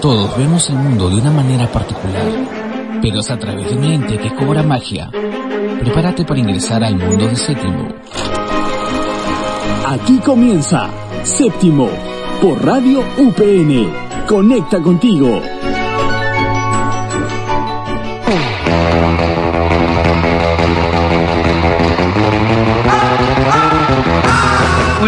Todos vemos el mundo de una manera particular, pero es a través de un ente que cobra magia. Prepárate para ingresar al mundo de Séptimo. Aquí comienza Séptimo por Radio UPN. Conecta contigo.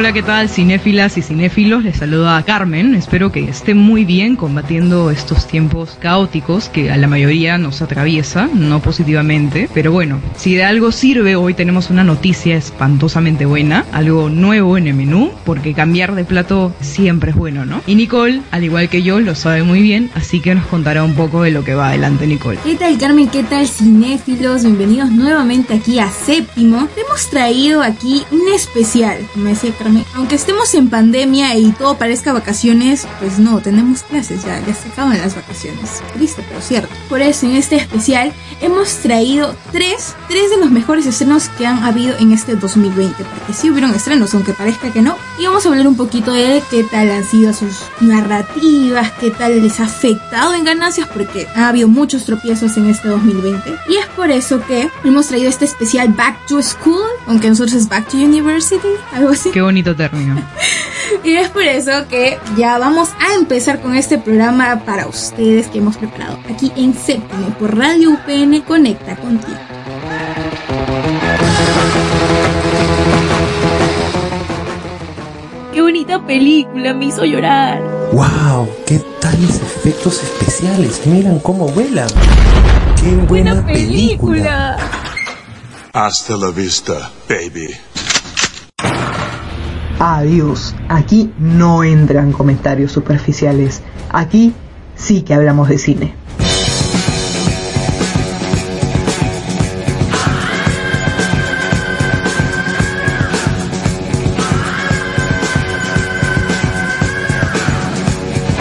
Hola, ¿qué tal? Cinéfilas y cinéfilos, les saluda Carmen. Espero que estén muy bien combatiendo estos tiempos caóticos que a la mayoría nos atraviesa, no positivamente. Pero bueno, si de algo sirve, hoy tenemos una noticia espantosamente buena, algo nuevo en el menú, porque cambiar de plato siempre es bueno, ¿no? Y Nicole, al igual que yo, lo sabe muy bien, así que nos contará un poco de lo que va adelante, Nicole. ¿Qué tal, Carmen? ¿Qué tal, cinéfilos? Bienvenidos nuevamente aquí a Séptimo. Hemos traído aquí un especial, me aunque estemos en pandemia y todo parezca vacaciones, pues no, tenemos clases ya, ya se acaban las vacaciones. Triste, pero cierto. Por eso, en este especial, hemos traído tres, tres de los mejores estrenos que han habido en este 2020, porque sí hubieron estrenos, aunque parezca que no. Y vamos a hablar un poquito de qué tal han sido sus narrativas, qué tal les ha afectado en ganancias, porque ha habido muchos tropiezos en este 2020. Y es por eso que hemos traído este especial Back to School, aunque nosotros es Back to University, algo así bonito término. y es por eso que ya vamos a empezar con este programa para ustedes que hemos preparado aquí en séptimo por Radio UPN Conecta contigo. ¡Qué bonita película! Me hizo llorar. ¡Wow! ¿Qué tales efectos especiales? Miran cómo vuelan. ¡Qué buena, película. película! Hasta la vista, baby. Adiós. Aquí no entran comentarios superficiales. Aquí sí que hablamos de cine.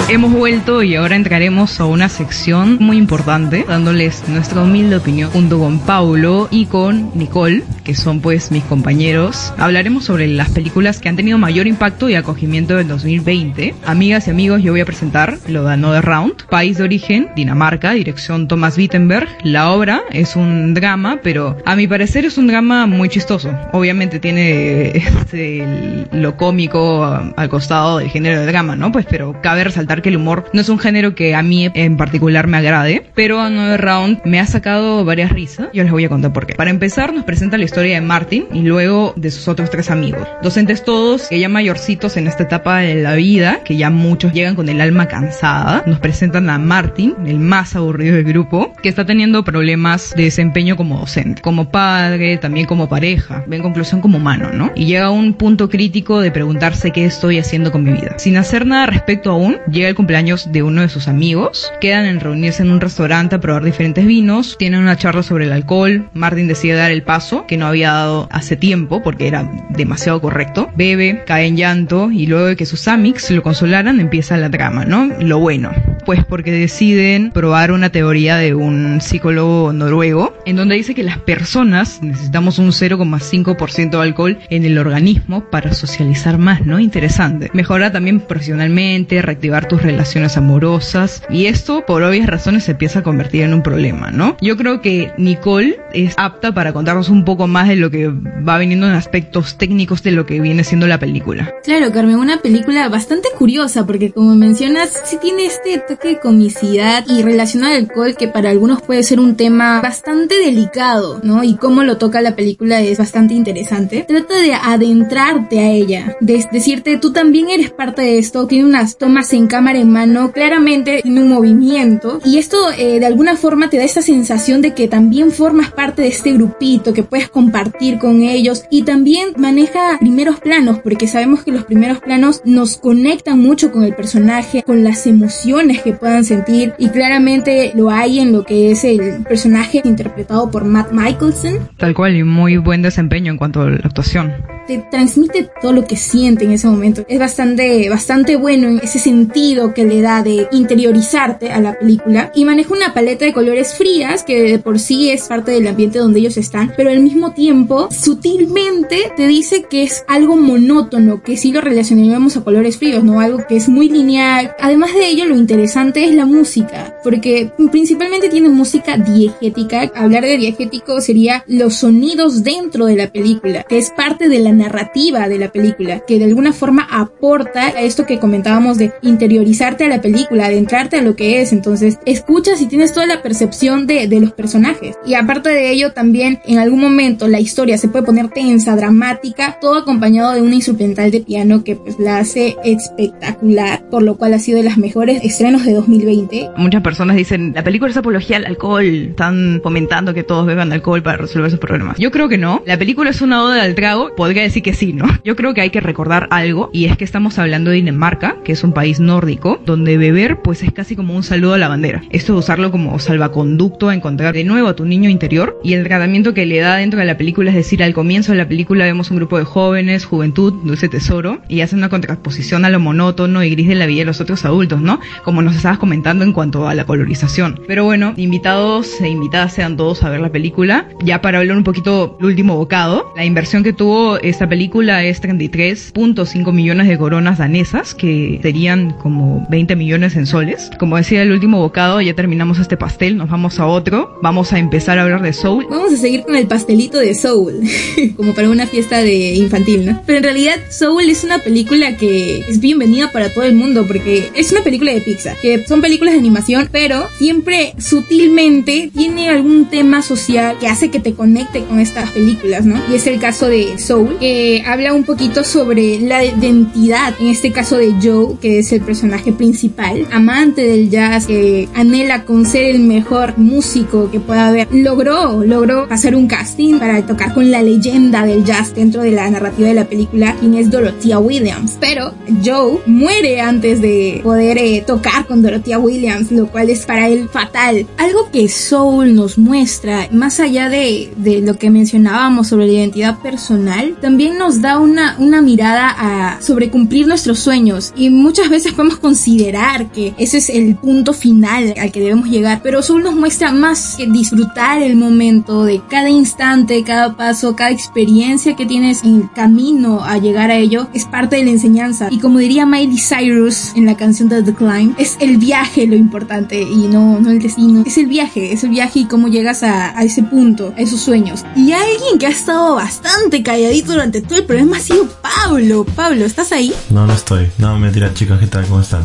Hemos vuelto y ahora entraremos a una sección muy importante, dándoles nuestra humilde opinión junto con Paulo y con Nicole, que son pues mis compañeros. Hablaremos sobre las películas que han tenido mayor impacto y acogimiento del 2020. Amigas y amigos, yo voy a presentar lo de Another Round, País de Origen, Dinamarca, dirección Thomas Wittenberg. La obra es un drama, pero a mi parecer es un drama muy chistoso. Obviamente tiene este, lo cómico al costado del género de drama, ¿no? Pues pero cabe resaltar que el humor no es un género que a mí en particular me agrade, pero Another Round me ha sacado varias risas. Yo les voy a contar por qué. Para empezar, nos presenta la historia de Martin y luego de sus otros tres amigos. Docentes todos, ya mayorcitos en esta etapa de la vida, que ya muchos llegan con el alma cansada. Nos presentan a Martin, el más aburrido del grupo, que está teniendo problemas de desempeño como docente, como padre, también como pareja, en conclusión como humano, ¿no? Y llega a un punto crítico de preguntarse qué estoy haciendo con mi vida. Sin hacer nada respecto aún, llega el cumpleaños de uno de sus amigos, quedan en reunirse en un restaurante a probar diferentes vinos, tienen una charla sobre el alcohol, Martin decide dar el paso que no había dado hace tiempo porque era demasiado correcto, bebe, cae en llanto y luego de que sus amics lo consolaran empieza la trama, ¿no? Lo bueno, pues porque deciden probar una teoría de un psicólogo noruego en donde dice que las personas necesitamos un 0,5% de alcohol en el organismo para socializar más, ¿no? Interesante. Mejora también profesionalmente, reactivar tus relaciones amorosas y esto por obvias razones se empieza a convertir en un problema, ¿no? Yo creo que Nicole es apta para contarnos un poco más de lo que va viniendo en aspectos técnicos de lo que viene siendo la película. Claro, Carmen, una película bastante curiosa porque como mencionas, sí tiene este toque de comicidad y relacionado al alcohol que para algunos puede ser un tema bastante delicado, ¿no? Y cómo lo toca la película es bastante interesante. Trata de adentrarte a ella, de decirte tú también eres parte de esto, tiene unas tomas en cámara en mano, claramente tiene un movimiento y esto eh, de alguna forma te da esta sensación de que también formas parte de este grupito, que puedes compartir con ellos y también maneja primeros planos porque sabemos que los primeros planos nos conectan mucho con el personaje, con las emociones que puedan sentir y claramente lo hay en lo que es el personaje interpretado por Matt Michelson. Tal cual y muy buen desempeño en cuanto a la actuación. Te transmite todo lo que siente en ese momento. Es bastante, bastante bueno en ese sentido que le da de interiorizarte a la película y maneja una paleta de colores frías que de por sí es parte del ambiente donde ellos están, pero al mismo tiempo sutilmente te dice que es algo monótono, que si lo relacionaríamos a colores fríos, no algo que es muy lineal. Además de ello, lo interesante es la música, porque principalmente tiene música diegética. Hablar de diegético sería los sonidos dentro de la película, que es parte de la narrativa de la película, que de alguna forma aporta a esto que comentábamos de interiorizarte a la película, adentrarte a lo que es. Entonces, escuchas y tienes toda la percepción de, de los personajes. Y aparte de ello, también en algún momento la historia se puede poner tensa, dramática, todo acompañado de una instrumental de piano que pues la hace espectacular, por lo cual ha sido de las mejores estrenos de 2020. Muchas personas dicen, la película es apología al alcohol, están fomentando que todos beban alcohol para resolver sus problemas. Yo creo que no. La película es una oda al trago, podría decir que sí, ¿no? Yo creo que hay que recordar algo y es que estamos hablando de Dinamarca, que es un país nórdico, donde beber pues es casi como un saludo a la bandera. Esto de usarlo como salvaconducto a encontrar de nuevo a tu niño interior y el tratamiento que le da dentro de la película es decir, al comienzo de la película vemos un grupo de jóvenes, juventud, dulce tesoro y hacen una contraposición a lo monótono y gris de la vida de los otros adultos, ¿no? Como nos estabas comentando en cuanto a la colorización. Pero bueno, invitados e invitadas sean todos a ver la película. Ya para hablar un poquito el último bocado, la inversión que tuvo esta película es 33.5 millones de coronas danesas, que serían como 20 millones en soles. Como decía el último bocado, ya terminamos este pastel, nos vamos a otro. Vamos a empezar a hablar de Soul. Vamos a seguir con el pastelito de Soul, como para una fiesta de infantil, ¿no? Pero en realidad Soul es una película que es bienvenida para todo el mundo porque es una película de Pixar, que son películas de animación, pero siempre sutilmente tiene algún tema social que hace que te conecte con estas películas, ¿no? Y es el caso de Soul, que habla un poquito sobre la identidad, en este caso de Joe, que es el personaje principal, amante del jazz, que anhela con ser el mejor músico que pueda haber. Logró, logró hacer un casting para tocar con la leyenda del jazz dentro de la narrativa de la película, quien es Dorothea Williams. Pero Joe muere antes de poder eh, tocar con Dorothea Williams, lo cual es para él fatal. Algo que Soul nos muestra, más allá de, de lo que mencionábamos sobre la identidad personal, también nos da una, una mirada a sobre cumplir nuestros sueños. Y muchas veces podemos considerar que ese es el punto final al que debemos llegar. Pero Soul nos muestra más que disfrutar el momento de cada instante, cada paso, cada experiencia que tienes en el camino a llegar a ello, es parte de la enseñanza. Y como diría Miley Cyrus en la canción de The Climb, es el viaje lo importante y no, no el destino. Es el viaje, es el viaje y cómo llegas a, a ese punto, a esos sueños. Y alguien que ha estado bastante calladito durante todo el programa ha sido Pablo. Pablo, ¿estás ahí? No, no estoy. No, mentira, chicas, ¿qué tal? ¿Cómo están?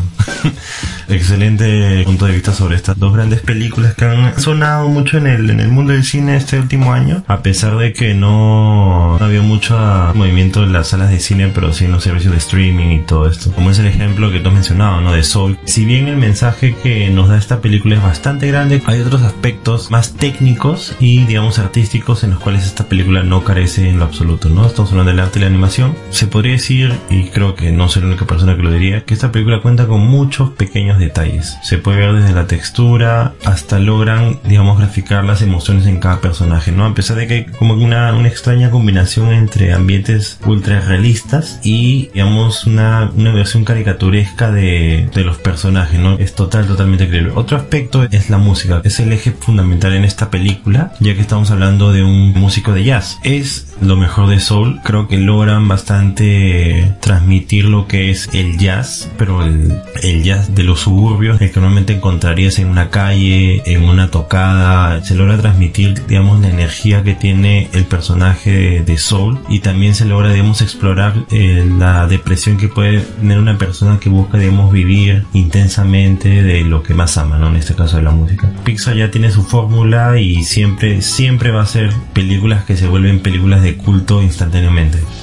Excelente punto de vista sobre estas dos grandes películas que han sonado mucho en el, en el mundo del cine este último año, a pesar de que no, había mucho movimiento en las salas de cine, pero sí en los servicios de streaming y todo esto. Como es el ejemplo que tú has mencionado, ¿no? De Soul. Si bien el mensaje que nos da esta película es bastante grande, hay otros aspectos más técnicos y, digamos, artísticos en los cuales esta película no carece en lo absoluto, ¿no? Hablando del arte y la animación. Se podría decir, y creo que no soy la única persona que lo diría, que esta película cuenta con muchos pequeños detalles. Se puede ver desde la textura hasta logran, digamos, graficar las emociones en cada personaje, ¿no? A pesar de que hay como una, una extraña combinación entre ambientes ultra realistas y, digamos, una, una versión caricaturesca de, de los personajes, ¿no? Es total, totalmente increíble. Otro aspecto es la música. Es el eje fundamental en esta película, ya que estamos hablando de un músico de jazz. Es lo mejor de Soul. Creo que logran bastante transmitir lo que es el jazz, pero el, el jazz de los suburbios, el que normalmente encontrarías en una calle, en una tocada. Se logra transmitir, digamos, la energía que tiene el personaje de Soul y también se logra, digamos, explorar eh, la depresión que puede tener una persona que busca, digamos, vivir intensamente de lo que más ama, ¿no? En este caso de la música. Pixar ya tiene su fórmula y siempre, siempre va a ser películas que se vuelven películas de culto instantáneamente.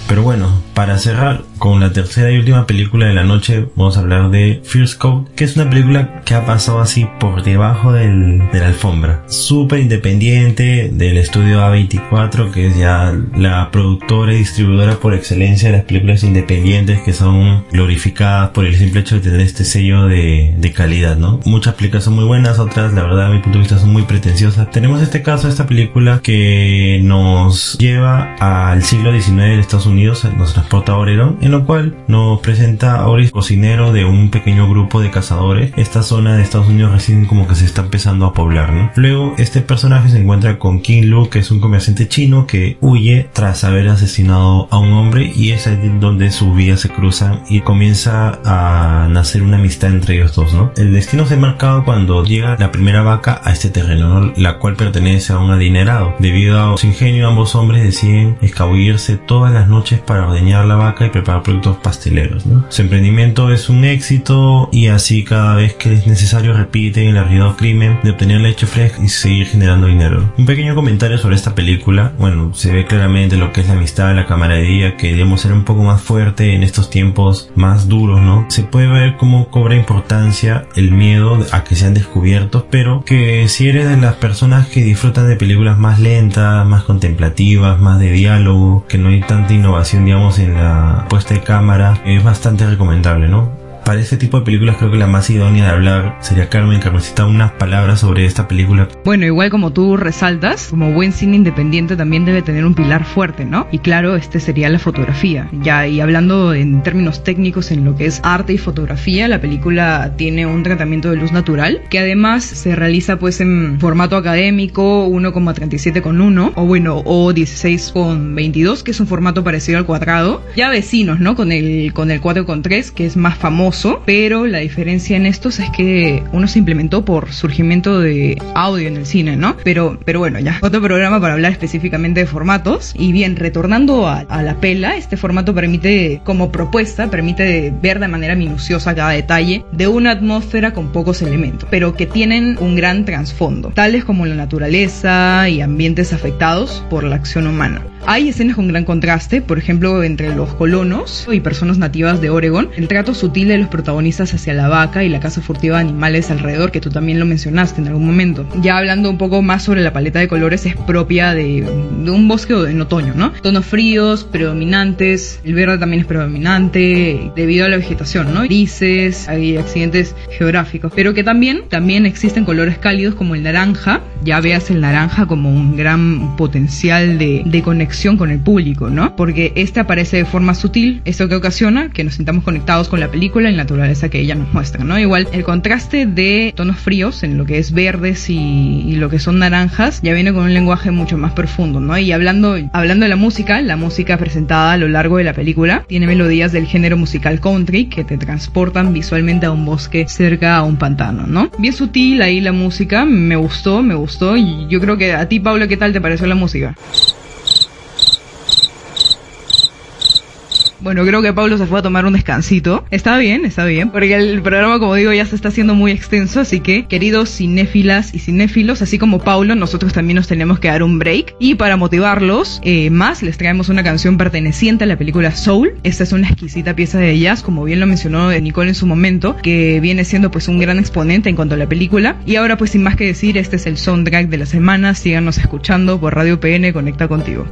Pero bueno, para cerrar con la tercera y última película de la noche, vamos a hablar de First Code, que es una película que ha pasado así por debajo del, de la alfombra. Súper independiente del estudio A24, que es ya la productora y distribuidora por excelencia de las películas independientes que son glorificadas por el simple hecho de tener este sello de, de calidad, ¿no? Muchas películas son muy buenas, otras, la verdad, a mi punto de vista, son muy preciosas. Tenemos este caso, esta película que nos lleva al siglo XIX de Estados Unidos nos transporta a Oregon, en lo cual nos presenta a Oris cocinero de un pequeño grupo de cazadores. Esta zona de Estados Unidos recién como que se está empezando a poblar, ¿no? Luego este personaje se encuentra con King Lu, que es un comerciante chino que huye tras haber asesinado a un hombre y es ahí donde sus vías se cruzan y comienza a nacer una amistad entre ellos dos, ¿no? El destino se marcado cuando llega la primera vaca a este terreno, ¿no? la cual pertenece a un adinerado. Debido a su ingenio, ambos hombres deciden escabullirse todas las noches para ordeñar la vaca y preparar productos pasteleros. ¿no? Su emprendimiento es un éxito y así cada vez que es necesario repiten el arriesgado crimen de obtener leche fresca y seguir generando dinero. Un pequeño comentario sobre esta película. Bueno, se ve claramente lo que es la amistad, la camaradería, que debemos ser un poco más fuerte en estos tiempos más duros, ¿no? Se puede ver cómo cobra importancia el miedo a que sean descubiertos, pero que si eres de las personas que disfrutan de películas más lentas, más contemplativas, más de diálogo, que no hay tanta innovación, digamos, en la puesta cámara, es bastante recomendable, ¿no? Para este tipo de películas creo que la más idónea de hablar sería Carmen. Carmencita, unas palabras sobre esta película. Bueno, igual como tú resaltas, como buen cine independiente también debe tener un pilar fuerte, ¿no? Y claro, este sería la fotografía. Ya, y hablando en términos técnicos en lo que es arte y fotografía, la película tiene un tratamiento de luz natural, que además se realiza pues en formato académico 1,37 con 1, o bueno, o 16 con 22, que es un formato parecido al cuadrado. Ya vecinos, ¿no? Con el, con el 4 con 3, que es más famoso pero la diferencia en estos es que uno se implementó por surgimiento de audio en el cine, ¿no? Pero, pero bueno, ya. Otro programa para hablar específicamente de formatos. Y bien, retornando a, a la pela, este formato permite, como propuesta, permite ver de manera minuciosa cada detalle de una atmósfera con pocos elementos, pero que tienen un gran trasfondo, tales como la naturaleza y ambientes afectados por la acción humana. Hay escenas con gran contraste, por ejemplo, entre los colonos y personas nativas de Oregon, el trato sutil de los protagonistas hacia la vaca y la caza furtiva de animales alrededor, que tú también lo mencionaste en algún momento. Ya hablando un poco más sobre la paleta de colores, es propia de, un bosque en otoño, ¿no? Tonos fríos, predominantes, el verde también es predominante debido a la vegetación, ¿no? Grises, hay accidentes geográficos, pero que también, también existen colores cálidos como el naranja, ya veas el naranja como un gran potencial de, de conexión con el público, ¿no? Porque este aparece de forma sutil, esto que ocasiona que nos sintamos conectados con la película y la naturaleza que ella nos muestra, ¿no? Igual el contraste de tonos fríos en lo que es verdes y, lo que son naranjas ya viene con un lenguaje mucho más profundo, ¿no? Y hablando, hablando de la música, la música presentada a lo largo de la película tiene melodías del género musical country que te transportan visualmente a un bosque cerca a un pantano, ¿no? Bien sutil ahí la música, me gustó, me gustó y yo creo que a ti, Pablo, ¿qué tal te pareció la música? Bueno, creo que Pablo se fue a tomar un descansito. Está bien, está bien, porque el programa, como digo, ya se está haciendo muy extenso, así que, queridos cinéfilas y cinéfilos, así como Pablo, nosotros también nos tenemos que dar un break. Y para motivarlos eh, más, les traemos una canción perteneciente a la película Soul. Esta es una exquisita pieza de jazz, como bien lo mencionó Nicole en su momento, que viene siendo pues un gran exponente en cuanto a la película. Y ahora, pues sin más que decir, este es el soundtrack de la semana. Síganos escuchando por Radio PN Conecta Contigo.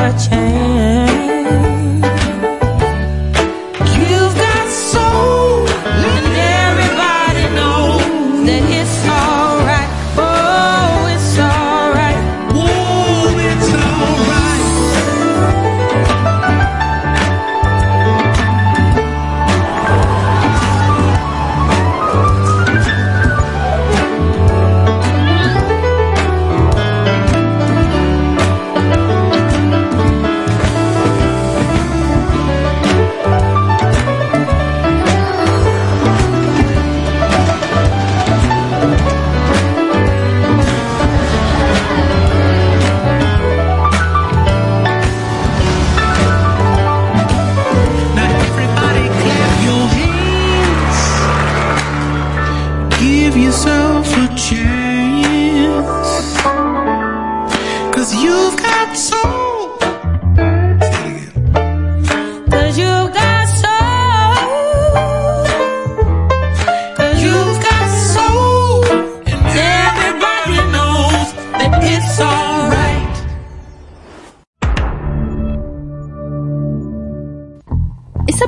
a change.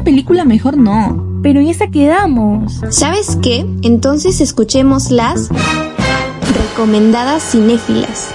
Película mejor no, pero en esa quedamos. ¿Sabes qué? Entonces escuchemos las recomendadas cinéfilas.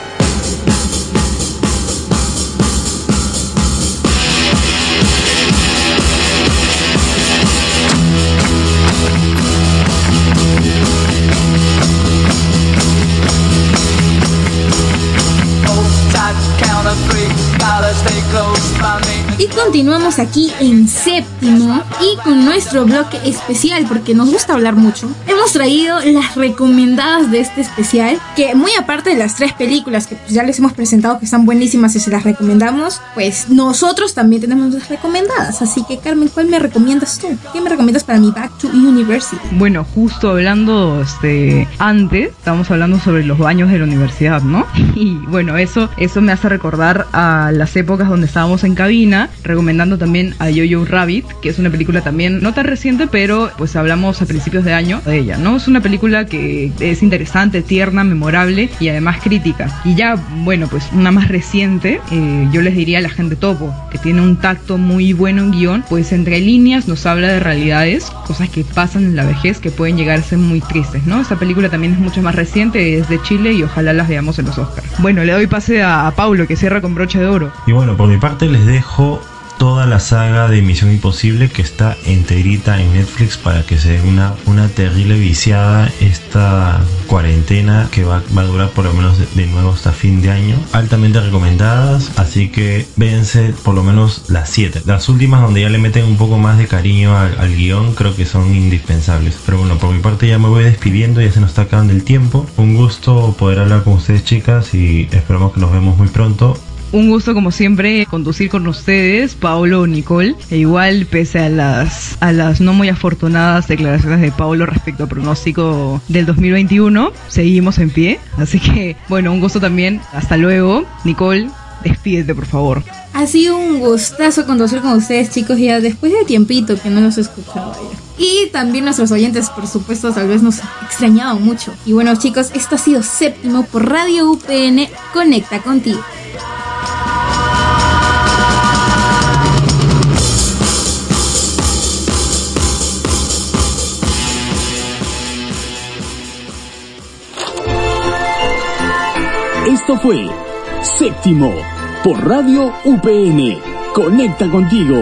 Y continuamos aquí en séptimo y con nuestro bloque especial porque nos gusta hablar mucho. Hemos traído las recomendadas de este especial que muy aparte de las tres películas que pues, ya les hemos presentado que están buenísimas y se las recomendamos, pues nosotros también tenemos las recomendadas. Así que Carmen, ¿cuál me recomiendas tú? ¿Qué me recomiendas para mi Back to University? Bueno, justo hablando este antes, estábamos hablando sobre los baños de la universidad, ¿no? Y bueno, eso eso me hace recordar a las épocas donde estábamos en cabina, recomendando también a Jojo Rabbit, que es una película también no tan reciente, pero pues hablamos a principios de año de ella, ¿no? Es una película que es interesante, tierna, memorable y además crítica. Y ya, bueno, pues una más reciente, eh, yo les diría a la gente topo, que tiene un tacto muy bueno en guion, pues entre líneas nos habla de realidades, cosas que pasan en la vejez que pueden llegar a ser muy tristes, ¿no? Esta película también es mucho más reciente, es de Chile y ojalá las veamos en los Oscars. Bueno, le doy pase a, a Paulo que cierra con broche de oro. Y bueno, por mi parte les dejo toda la saga de Misión Imposible que está enterita en Netflix para que se den una, una terrible viciada esta cuarentena que va, va a durar por lo menos de, de nuevo hasta fin de año. Altamente recomendadas, así que véanse por lo menos las 7. Las últimas donde ya le meten un poco más de cariño al, al guion creo que son indispensables. Pero bueno, por mi parte ya me voy despidiendo, ya se nos está acabando el tiempo. Un gusto poder hablar con ustedes chicas y esperamos que nos vemos muy pronto. Un gusto como siempre conducir con ustedes, Paulo o Nicole. E igual, pese a las, a las no muy afortunadas declaraciones de Paulo respecto al pronóstico del 2021, seguimos en pie. Así que, bueno, un gusto también. Hasta luego. Nicole, despídete por favor. Ha sido un gustazo conducir con ustedes, chicos, ya después de tiempito que no los escuchaba ya. Y también nuestros oyentes, por supuesto, tal vez nos extrañaban mucho. Y bueno, chicos, esto ha sido séptimo por Radio UPN. Conecta contigo. Esto fue Séptimo por Radio UPN. Conecta contigo.